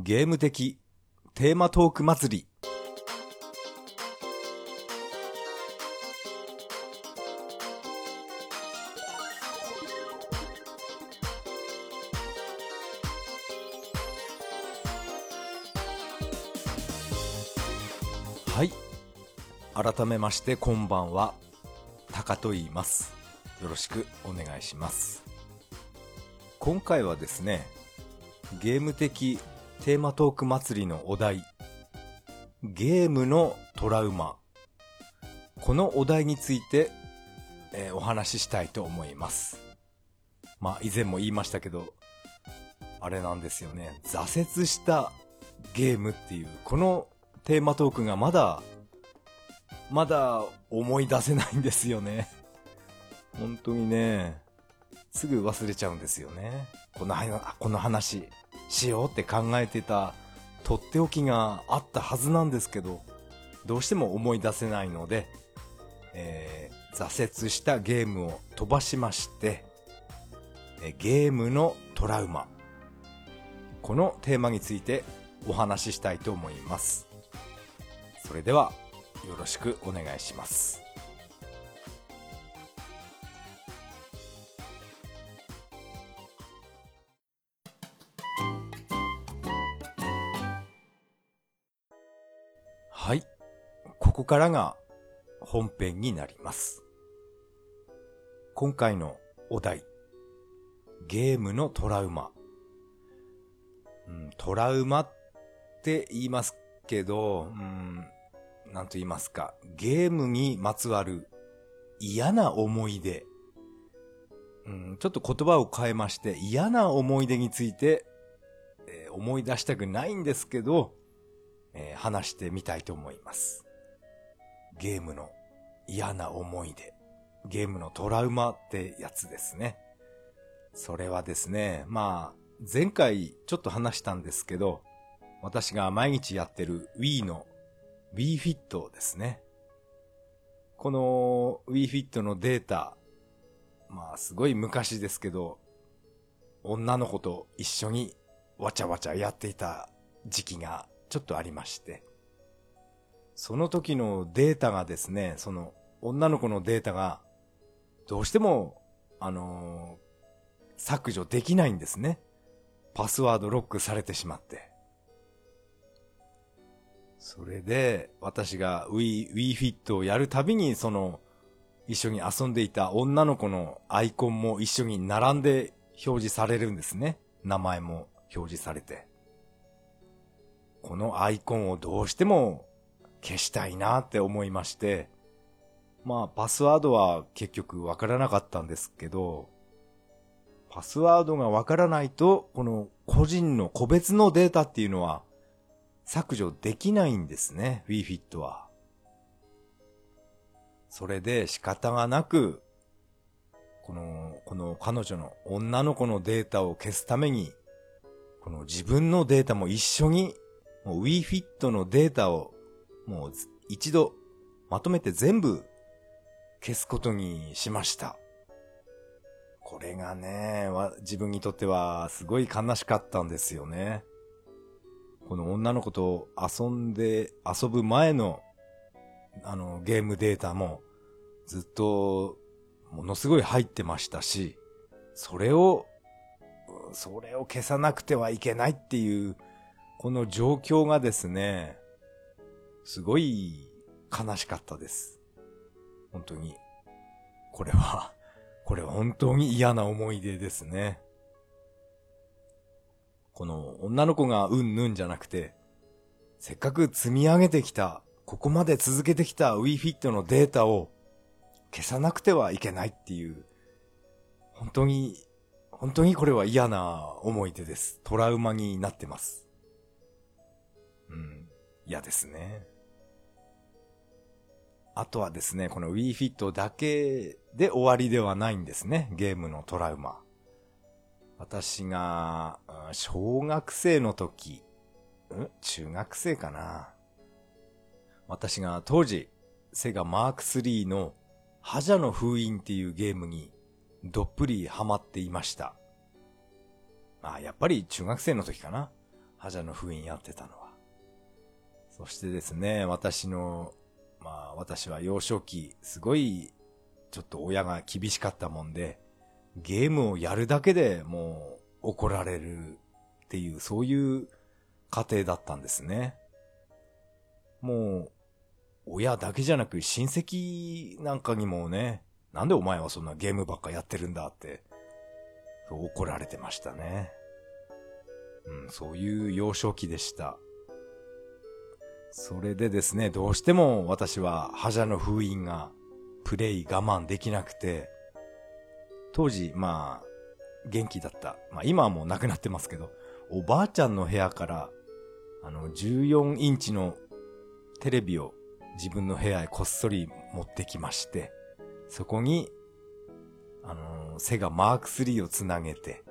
ゲーム的テーマトーク祭り。はい。改めましてこんばんは。タカと言います。よろしくお願いします。今回はですね、ゲーム的テーマトーク祭りのお題、ゲームのトラウマ。このお題について、えーお話ししたいと思います。まあ以前も言いましたけど、あれなんですよね。挫折したゲームっていう、このテーマトークがまだ、まだ思い出せないんですよね。本当にね、すぐ忘れちゃうんですよね。このこの話しようって考えてたとっておきがあったはずなんですけど、どうしても思い出せないので、えー挫折したゲームを飛ばしまして、ゲームのトラウマ。このテーマについてお話ししたいと思います。それでは、よろしくお願いします。ここからが本編になります。今回のお題。ゲームのトラウマ。うん、トラウマって言いますけど、うん、なんと言いますか、ゲームにまつわる嫌な思い出。うん、ちょっと言葉を変えまして、嫌な思い出について、えー思い出したくないんですけど、えー話してみたいと思います。ゲームの嫌な思い出。ゲームのトラウマってやつですね。それはですね、まあ、前回ちょっと話したんですけど、私が毎日やってる Wii の Wii Fit ですね。この Wii Fit のデータ、まあすごい昔ですけど、女の子と一緒にわちゃわちゃやっていた時期がちょっとありまして、その時のデータがですね、その女の子のデータがどうしても、あのー削除できないんですね。パスワードロックされてしまって。それで、私が Wii、WeFit をやるたびに、その、一緒に遊んでいた女の子のアイコンも一緒に並んで表示されるんですね。名前も表示されて。このアイコンをどうしても消したいなって思いまして、まあ、パスワードは結局わからなかったんですけど、パスワードがわからないと、この個人の個別のデータっていうのは削除できないんですね、WeFit は。それで仕方がなく、この、この彼女の女の子のデータを消すために、この自分のデータも一緒に、WeFit のデータをもう一度まとめて全部消すことにしました。これがね、自分にとってはすごい悲しかったんですよね。この女の子と遊んで、遊ぶ前の、あの、ゲームデータもずっとものすごい入ってましたし、それを、それを消さなくてはいけないっていう、この状況がですね、すごい悲しかったです。本当に。これは、これは本当に嫌な思い出ですね。この女の子がうんぬんじゃなくて、せっかく積み上げてきた、ここまで続けてきた WeFit のデータを消さなくてはいけないっていう、本当に、本当にこれは嫌な思い出です。トラウマになってます。うん、嫌ですね。あとはですね、この WeFit だけで終わりではないんですね、ゲームのトラウマ。私が、小学生の時、ん？中学生かな。私が当時、セガマーク3の覇者の封印っていうゲームにどっぷりハマっていました。まあ、やっぱり中学生の時かな。覇者の封印やってたのは。そしてですね、私の、まあ私は幼少期、すごい、ちょっと親が厳しかったもんで、ゲームをやるだけでもう怒られるっていう、そういう家庭だったんですね。もう、親だけじゃなく親戚なんかにもね、なんでお前はそんなゲームばっかやってるんだって、怒られてましたね。うん、そういう幼少期でした。それでですね、どうしても私は覇者の封印がプレイ我慢できなくて、当時、まあ、元気だった。まあ今はもう亡くなってますけど、おばあちゃんの部屋から、あの、14インチのテレビを自分の部屋へこっそり持ってきまして、そこに、あの、セガマーク3をつなげて、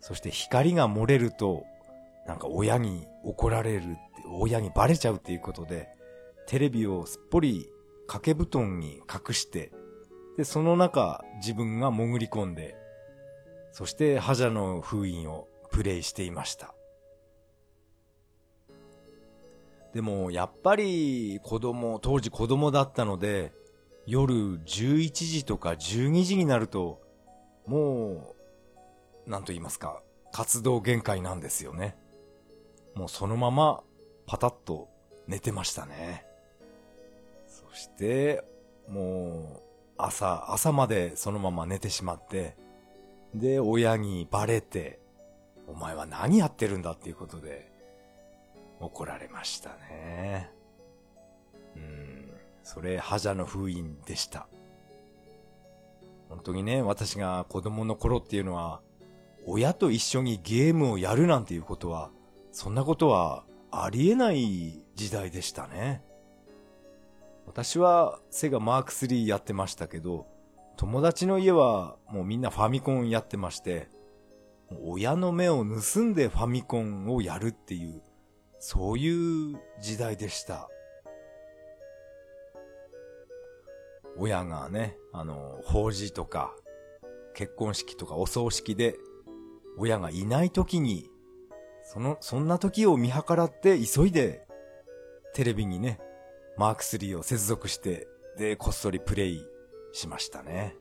そして光が漏れると、なんか親に怒られる、親にバレちゃうっていうことで、テレビをすっぽり掛け布団に隠して、で、その中自分が潜り込んで、そして覇者の封印をプレイしていました。でも、やっぱり子供、当時子供だったので、夜11時とか12時になると、もう、なんと言いますか、活動限界なんですよね。もうそのまま、パタッと寝てましたね。そして、もう、朝、朝までそのまま寝てしまって、で、親にバレて、お前は何やってるんだっていうことで、怒られましたね。うん、それ、覇者の封印でした。本当にね、私が子供の頃っていうのは、親と一緒にゲームをやるなんていうことは、そんなことはありえない時代でしたね。私はセガマーク3やってましたけど、友達の家はもうみんなファミコンやってまして、親の目を盗んでファミコンをやるっていう、そういう時代でした。親がね、あの、法事とか、結婚式とかお葬式で、親がいない時に、その、そんな時を見計らって急いで、テレビにね、マーク3を接続して、で、こっそりプレイしましたね。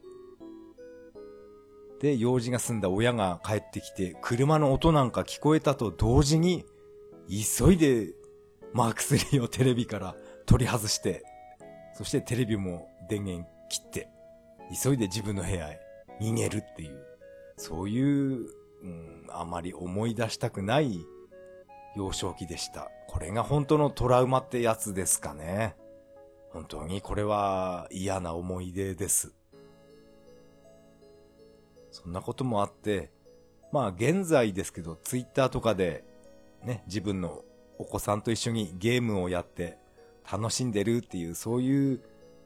で、用事が済んだ親が帰ってきて、車の音なんか聞こえたと同時に、急いで、マーク3をテレビから取り外して、そしてテレビも電源切って、急いで自分の部屋へ逃げるっていう、そういう、うん、あまり思い出したくない幼少期でした。これが本当のトラウマってやつですかね。本当にこれは嫌な思い出です。そんなこともあって、まあ現在ですけど、ツイッターとかで、ね、自分のお子さんと一緒にゲームをやって楽しんでるっていう、そういう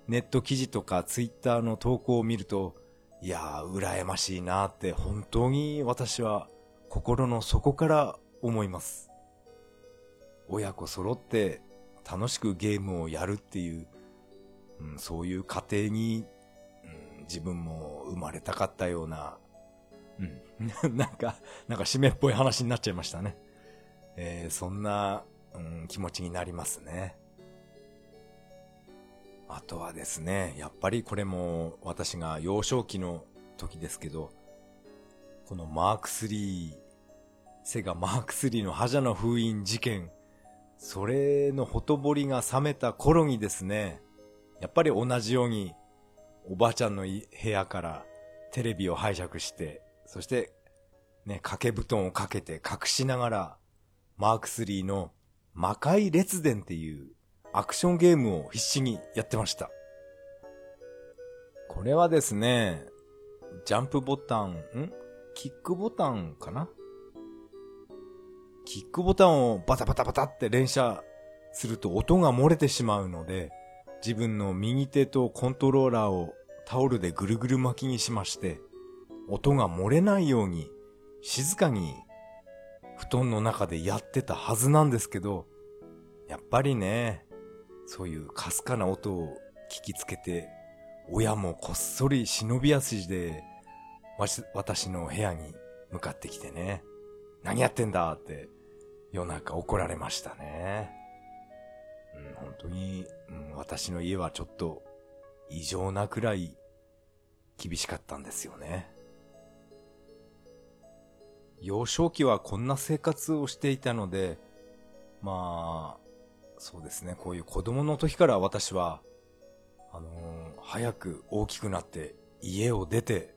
ネット記事とかツイッターの投稿を見ると、いやー、羨ましいなって本当に私は心の底から思います。親子揃って楽しくゲームをやるっていう、うん、そういう家庭に、うん、自分も生まれたかったような、うん、なんか、なんか締めっぽい話になっちゃいましたね。えー、そんな、うん、気持ちになりますね。あとはですね、やっぱりこれも私が幼少期の時ですけど、このマーク3、セガマーク3の覇者の封印事件、それのほとぼりが冷めた頃にですね、やっぱり同じようにおばあちゃんの部屋からテレビを拝借して、そしてね、掛け布団をかけて隠しながら、マーク3の魔界列伝っていうアクションゲームを必死にやってました。これはですね、ジャンプボタン、ん？キックボタンかな？キックボタンをバタバタバタって連射すると音が漏れてしまうので、自分の右手とコントローラーをタオルでぐるぐる巻きにしまして、音が漏れないように静かに布団の中でやってたはずなんですけど、やっぱりね、そういうかすかな音を聞きつけて、親もこっそり忍び足で、私の部屋に向かってきてね、何やってんだって夜中怒られましたね。うん、本当に、うん、私の家はちょっと異常なくらい厳しかったんですよね。幼少期はこんな生活をしていたので、まあ、そうですね、こういう子供の時から私は、あのー、早く大きくなって家を出て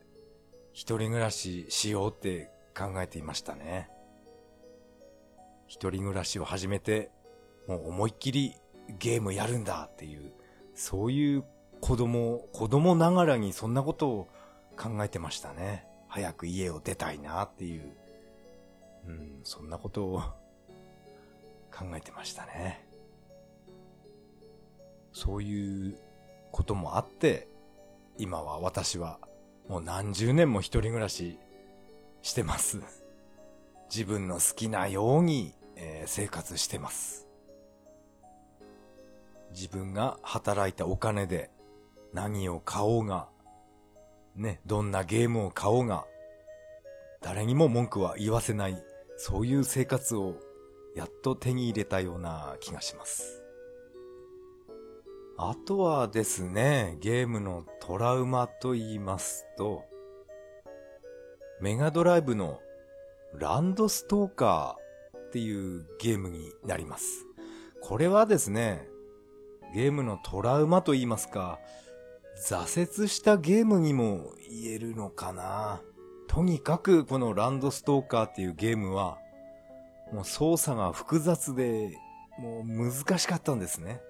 一人暮らししようって考えていましたね。一人暮らしを始めて、もう思いっきりゲームやるんだっていう、そういう子供、子供ながらにそんなことを考えてましたね。早く家を出たいなっていう、うん、そんなことを 考えてましたね。そういうこともあって、今は私はもう何十年も一人暮らししてます。自分の好きなように、えー、生活してます。自分が働いたお金で何を買おうが、ね、どんなゲームを買おうが、誰にも文句は言わせない、そういう生活をやっと手に入れたような気がします。あとはですね、ゲームのトラウマと言いますと、メガドライブのランドストーカーっていうゲームになります。これはですね、ゲームのトラウマと言いますか、挫折したゲームにも言えるのかな。とにかくこのランドストーカーっていうゲームは、もう操作が複雑で、もう難しかったんですね。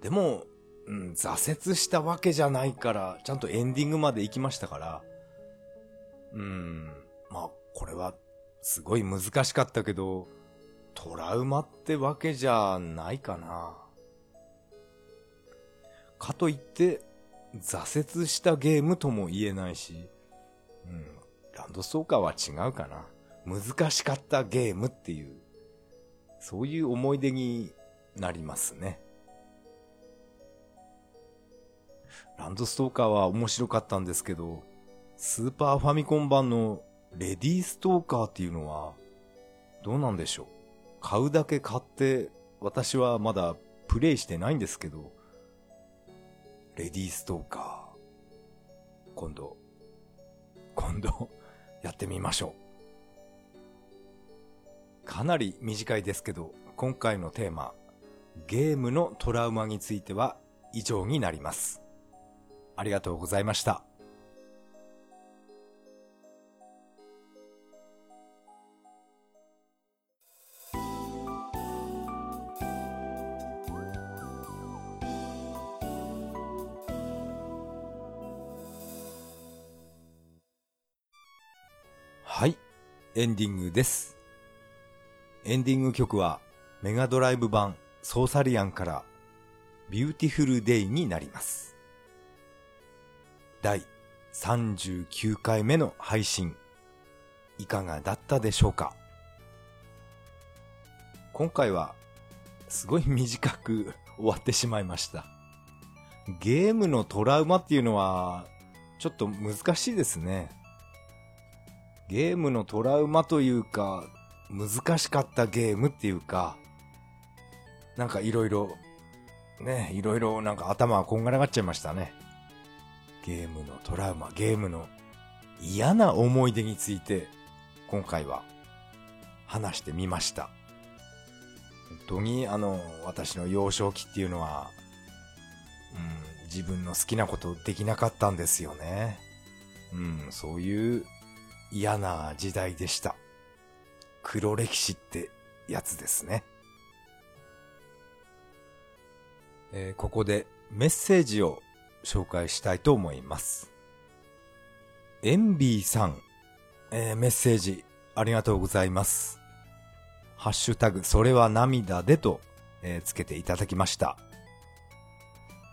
でも、うん、挫折したわけじゃないから、ちゃんとエンディングまで行きましたから、うん、まあ、これは、すごい難しかったけど、トラウマってわけじゃないかな。かといって、挫折したゲームとも言えないし、うん、ランドストーカーは違うかな。難しかったゲームっていう、そういう思い出になりますね。ランドストーカーは面白かったんですけど、スーパーファミコン版のレディーストーカーっていうのは、どうなんでしょう？買うだけ買って、私はまだプレイしてないんですけど、レディーストーカー、今度、今度、やってみましょう。かなり短いですけど、今回のテーマ、ゲームのトラウマについては以上になります。ありがとうございました。はい、エンディングです。エンディング曲はメガドライブ版ソーサリアンから Beautiful Day になります。第39回目の配信、いかがだったでしょうか？今回は、すごい短く終わってしまいました。ゲームのトラウマっていうのは、ちょっと難しいですね。ゲームのトラウマというか、難しかったゲームっていうか、なんかいろいろ、ね、いろいろなんか頭がこんがらがっちゃいましたね。ゲームのトラウマ、ゲームの嫌な思い出について今回は話してみました。本当にあの、私の幼少期っていうのは、うん、自分の好きなことできなかったんですよね。うん、そういう嫌な時代でした。黒歴史ってやつですね。えー、ここでメッセージを紹介したいと思います。エンビーさん、えー、メッセージありがとうございます。ハッシュタグ、それは涙でと、えー、つけていただきました。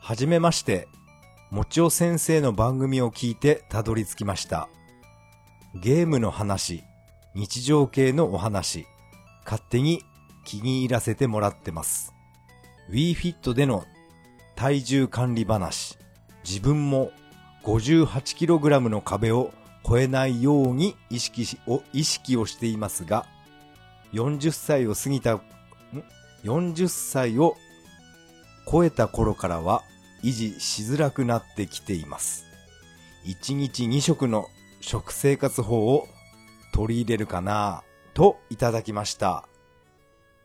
はじめまして、もちお先生の番組を聞いてたどり着きました。ゲームの話、日常系のお話、勝手に気に入らせてもらってます。WeFit での体重管理話、自分も 58kg の壁を超えないように意識しを意識をしていますが、40歳を過ぎた、ん ?40 歳を超えた頃からは維持しづらくなってきています。1日2食の食生活法を取り入れるかなといただきました。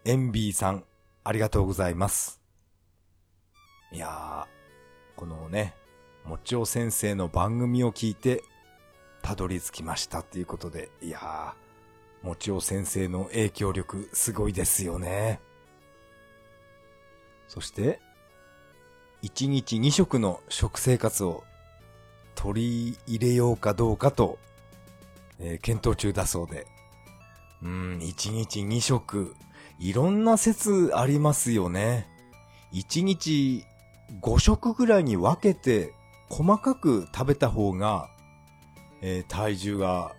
エンビーさん、ありがとうございます。いやー、このね、もちお先生の番組を聞いて、たどり着きましたっていうことで、いやー、もちお先生の影響力すごいですよね。そして、1日2食の食生活を取り入れようかどうかと、えー検討中だそうで。うん、1日2食、いろんな説ありますよね。1日5食ぐらいに分けて細かく食べた方が、えー体重が、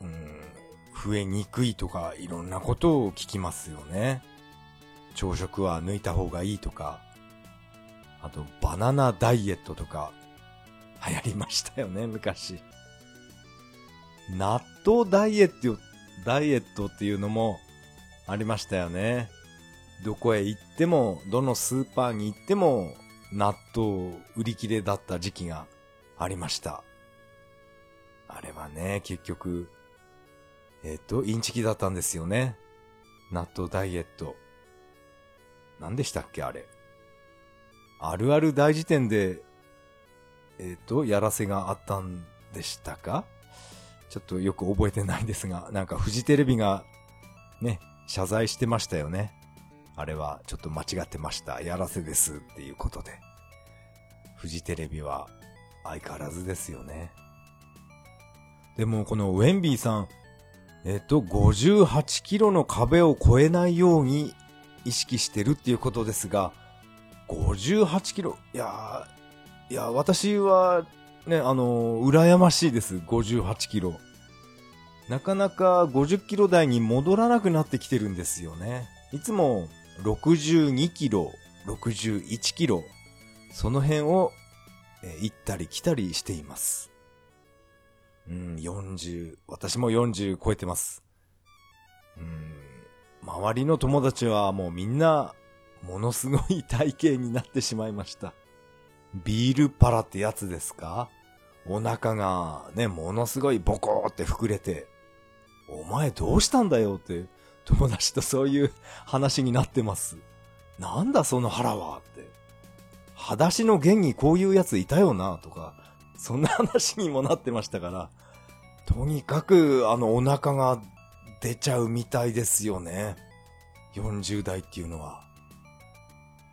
うん、増えにくいとかいろんなことを聞きますよね。朝食は抜いた方がいいとか、あとバナナダイエットとか流行りましたよね、昔。納豆ダイエット、ダイエットっていうのもありましたよね。どこへ行っても、どのスーパーに行っても、納豆売り切れだった時期がありました。あれはね、結局、えっ、と、インチキだったんですよね。納豆ダイエット。何でしたっけ、あれ。あるある大辞典で、えっ、と、やらせがあったんでしたか？ちょっとよく覚えてないですが、なんかフジテレビが、ね、謝罪してましたよね。あれはちょっと間違ってました。やらせですっていうことで。フジテレビは相変わらずですよね。でもこのウェンビーさん、えっと、58キロの壁を越えないように意識してるっていうことですが、58キロ、いやー、いや、私はね、あの、羨ましいです。58キロ。なかなか50キロ台に戻らなくなってきてるんですよね。いつも62キロ、61キロ、その辺を、え行ったり来たりしています。うん、40、私も40超えてます。うん、周りの友達はもうみんな、ものすごい体型になってしまいました。ビールパラってやつですか？お腹がね、ものすごいボコーって膨れて、お前どうしたんだよって友達とそういう話になってます。なんだその腹はって。裸足の弦にこういうやついたよなとか、そんな話にもなってましたから、とにかくあのお腹が出ちゃうみたいですよね。40代っていうのは。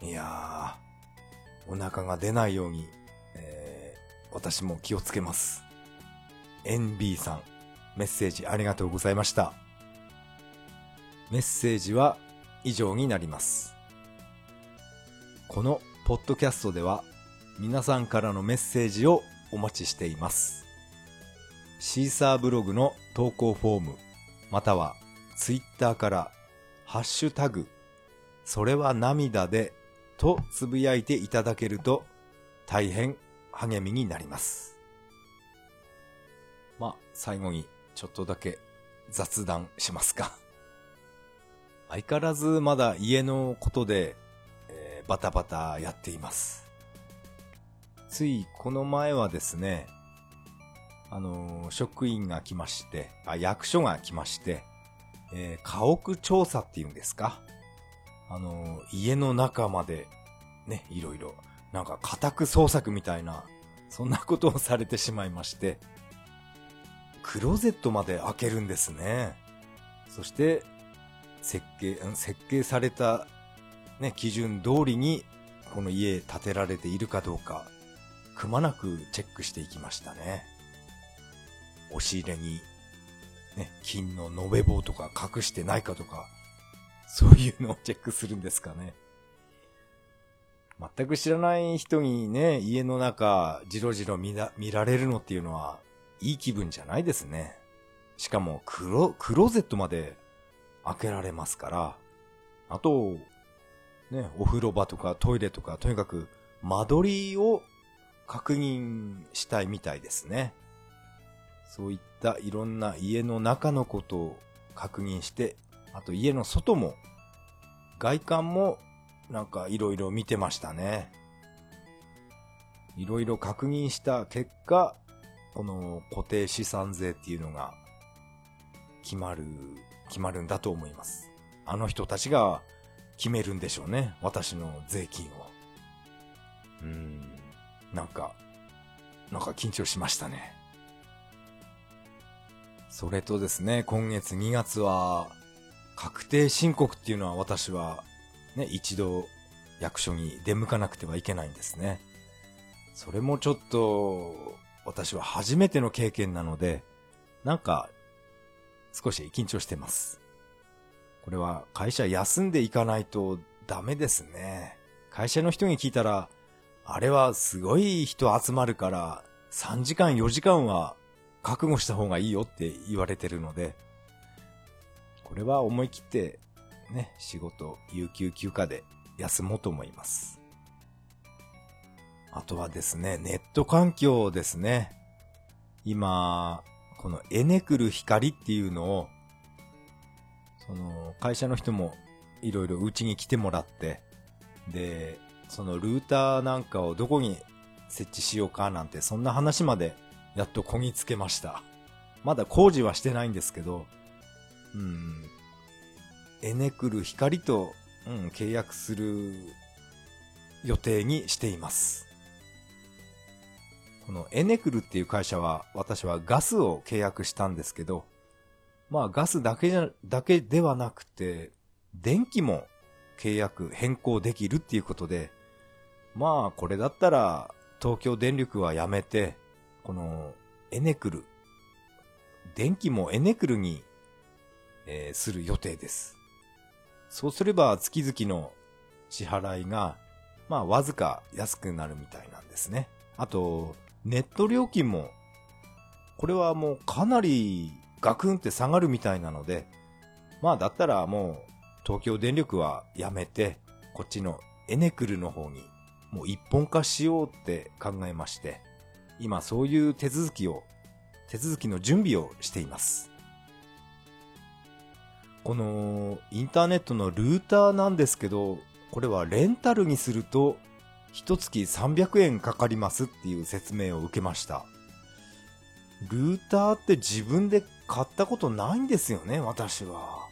いやー、お腹が出ないように、えー、私も気をつけます。NB さん、メッセージありがとうございました。メッセージは以上になります。このポッドキャストでは皆さんからのメッセージをお待ちしています。シーサーブログの投稿フォーム、またはツイッターからハッシュタグ、それは涙でとつぶやいていただけると大変励みになります。まあ、最後にちょっとだけ雑談しますか。相変わらずまだ家のことで、えーバタバタやっています。ついこの前はですね、あのー職員が来まして、あ、役所が来まして、えー家屋調査っていうんですか？あのー家の中まで、ね、いろいろ、なんか家宅捜索みたいな、そんなことをされてしまいまして、クローゼットまで開けるんですね。そして、設計、設計された、ね、基準通りに、この家建てられているかどうか、くまなくチェックしていきましたね。押し入れに、ね、金の延べ棒とか隠してないかとか、そういうのをチェックするんですかね。全く知らない人にね、家の中、じろじろ見ら見られるのっていうのは、いい気分じゃないですね。しかも、クロ、クローゼットまで開けられますから、あと、ね、お風呂場とかトイレとか、とにかく間取りを確認したいみたいですね。そういったいろんな家の中のことを確認して、あと家の外も、外観もなんかいろいろ見てましたね。いろいろ確認した結果、この固定資産税っていうのが決まる、決まるんだと思います。あの人たちが決めるんでしょうね。私の税金を。うーん、なんか、なんか緊張しましたね。それとですね、今月2月は、確定申告っていうのは私は、ね、一度役所に出向かなくてはいけないんですね。それもちょっと、私は初めての経験なので、なんか、少し緊張してます。これは会社休んでいかないとダメですね。会社の人に聞いたら、あれはすごい人集まるから、3時間4時間は覚悟した方がいいよって言われてるので、これは思い切ってね、仕事、有給休暇で休もうと思います。あとはですね、ネット環境ですね。今、このエネクル光っていうのを、その会社の人もいろいろうちに来てもらって、で、そのルーターなんかをどこに設置しようかなんて、そんな話までやっとこぎつけました。まだ工事はしてないんですけど、うん、エネクル光と、うん、契約する予定にしています。このエネクルっていう会社は、私はガスを契約したんですけど、まあガスだけじゃ、だけではなくて、電気も契約変更できるっていうことで、まあこれだったら東京電力はやめて、このエネクル、電気もエネクルに、えー、する予定です。そうすれば月々の支払いが、まあわずか安くなるみたいなんですね。あと、ネット料金も、これはもうかなりガクンって下がるみたいなので、まあだったらもう東京電力はやめて、こっちのエネクルの方にもう一本化しようって考えまして、今そういう手続きを、手続きの準備をしています。このインターネットのルーターなんですけど、これはレンタルにすると、一月300円かかりますっていう説明を受けました。ルーターって自分で買ったことないんですよね、私は。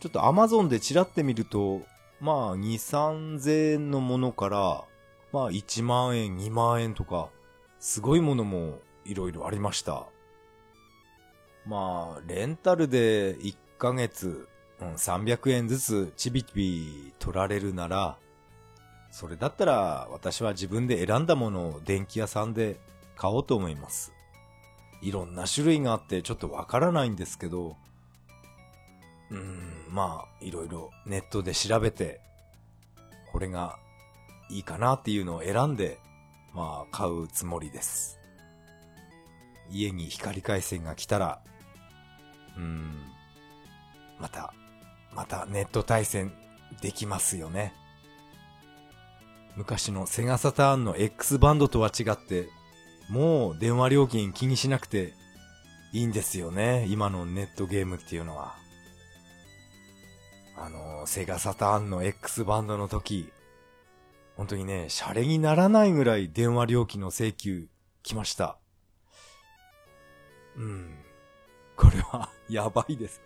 ちょっと Amazon でチラってみると、まあ2、3000円のものから、まあ1万円、2万円とか、すごいものもいろいろありました。まあ、レンタルで1ヶ月、うん、300円ずつちびちび取られるなら、それだったら私は自分で選んだものを電気屋さんで買おうと思います。いろんな種類があってちょっとわからないんですけど、うん、まあ、いろいろネットで調べて、これがいいかなっていうのを選んで、まあ、買うつもりです。家に光回線が来たら、うん、また、またネット対戦できますよね。昔のセガサターンの X バンドとは違って、もう電話料金気にしなくていいんですよね。今のネットゲームっていうのは。あの、セガサターンの X バンドの時、本当にね、シャレにならないぐらい電話料金の請求来ました。うん。これは やばいです。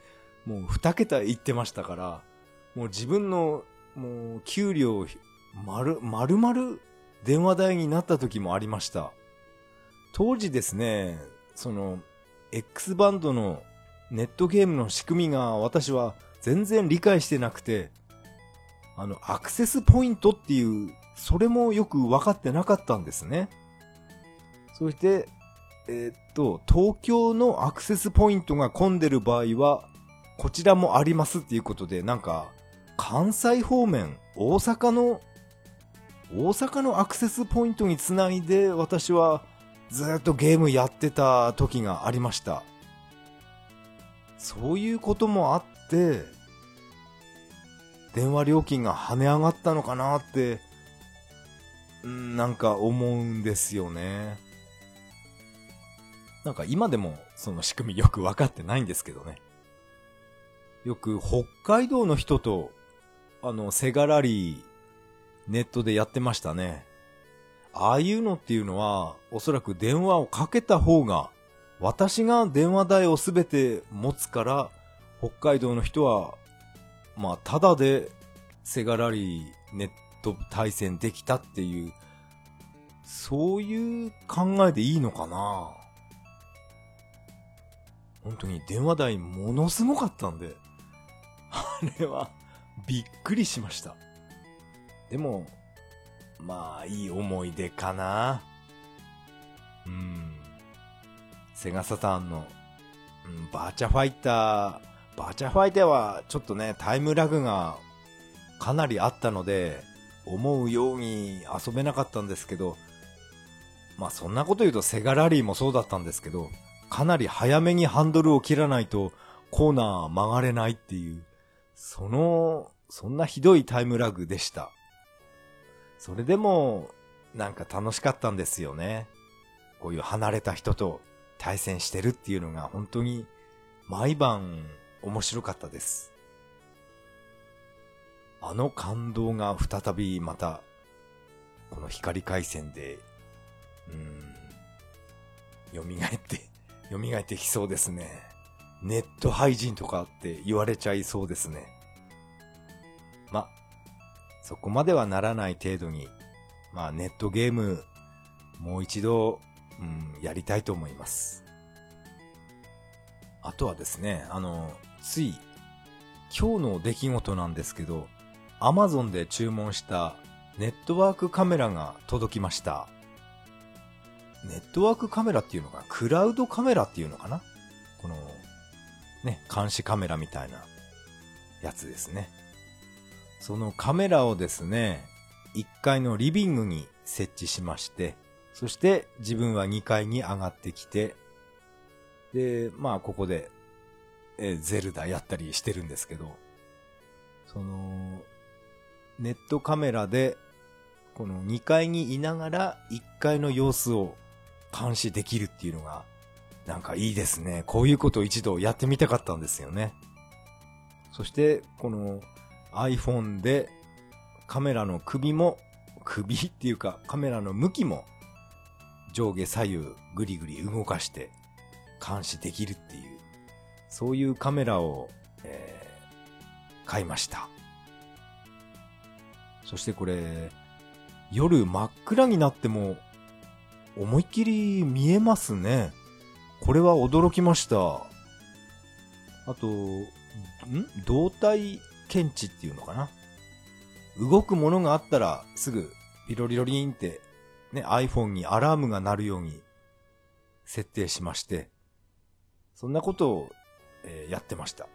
もう二桁言ってましたから、もう自分の、もう給料、丸、丸々電話代になった時もありました。当時ですね、その、X バンドのネットゲームの仕組みが私は全然理解してなくて、あの、アクセスポイントっていう、それもよく分かってなかったんですね。そして、えー、っと、東京のアクセスポイントが混んでる場合は、こちらもありますっていうことで、なんか、関西方面、大阪の、大阪のアクセスポイントにつないで、私はずっとゲームやってた時がありました。そういうこともあって、電話料金が跳ね上がったのかなって、んなんか思うんですよね。なんか今でもその仕組みよくわかってないんですけどね。よく北海道の人と、あの、セガラリー、ネットでやってましたね。ああいうのっていうのは、おそらく電話をかけた方が、私が電話代をすべて持つから、北海道の人は、まあ、ただで、セガラリーネット対戦できたっていう、そういう考えでいいのかな本当に電話代ものすごかったんで、あれはびっくりしました。でも、まあ、いい思い出かな。うん。セガサターンの、うん、バーチャファイター、バーチャファイターはちょっとね、タイムラグがかなりあったので、思うように遊べなかったんですけど、まあそんなこと言うとセガラリーもそうだったんですけど、かなり早めにハンドルを切らないとコーナー曲がれないっていう、その、そんなひどいタイムラグでした。それでも、なんか楽しかったんですよね。こういう離れた人と対戦してるっていうのが本当に毎晩面白かったです。あの感動が再びまた、この光回線で、うん、蘇って、蘇ってきそうですね。ネット廃人とかって言われちゃいそうですね。ま、そこまではならない程度に、まあネットゲーム、もう一度、うん、やりたいと思います。あとはですね、あの、つい、今日の出来事なんですけど、アマゾンで注文したネットワークカメラが届きました。ネットワークカメラっていうのかな？クラウドカメラっていうのかな？この、ね、監視カメラみたいなやつですね。そのカメラをですね、1階のリビングに設置しまして、そして自分は2階に上がってきて、で、まあここで、え、ゼルダやったりしてるんですけど、その、ネットカメラで、この2階にいながら1階の様子を監視できるっていうのが、なんかいいですね。こういうことを一度やってみたかったんですよね。そして、この iPhone でカメラの首も、首っていうかカメラの向きも上下左右ぐりぐり動かして監視できるっていう、そういうカメラを、えー、買いました。そしてこれ、夜真っ暗になっても思いっきり見えますね。これは驚きました。あと、ん？動体検知っていうのかな？動くものがあったらすぐピロリロリンってね、iPhone にアラームが鳴るように設定しまして、そんなことを、えー、やってました。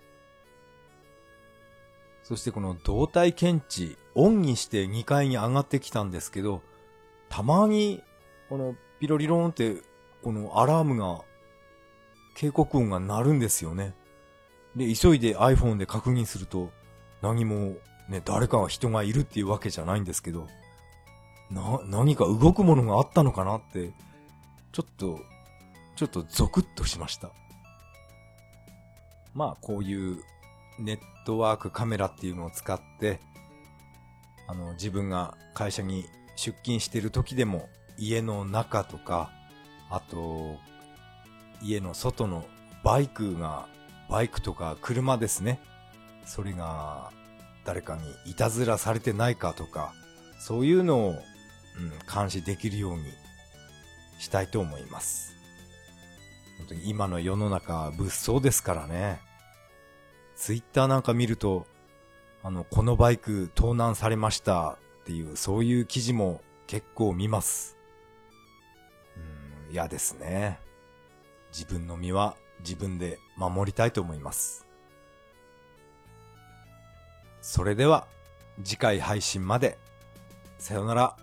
そしてこの動体検知、オンにして2階に上がってきたんですけど、たまに、このピロリローンって、このアラームが、警告音が鳴るんですよね。で、急いで iPhone で確認すると、何も、ね、誰かが人がいるっていうわけじゃないんですけど、な、何か動くものがあったのかなって、ちょっと、ちょっとゾクッとしました。まあ、こういうネットワークカメラっていうのを使って、あの、自分が会社に出勤してる時でも、家の中とか、あと、家の外のバイクが、バイクとか車ですね。それが、誰かにいたずらされてないかとか、そういうのを、うん、監視できるようにしたいと思います。本当に今の世の中物騒ですからね。ツイッターなんか見ると、あの、このバイク盗難されましたっていう、そういう記事も結構見ます。うん、嫌ですね。自分の身は自分で守りたいと思います。それでは、次回配信まで。さよなら。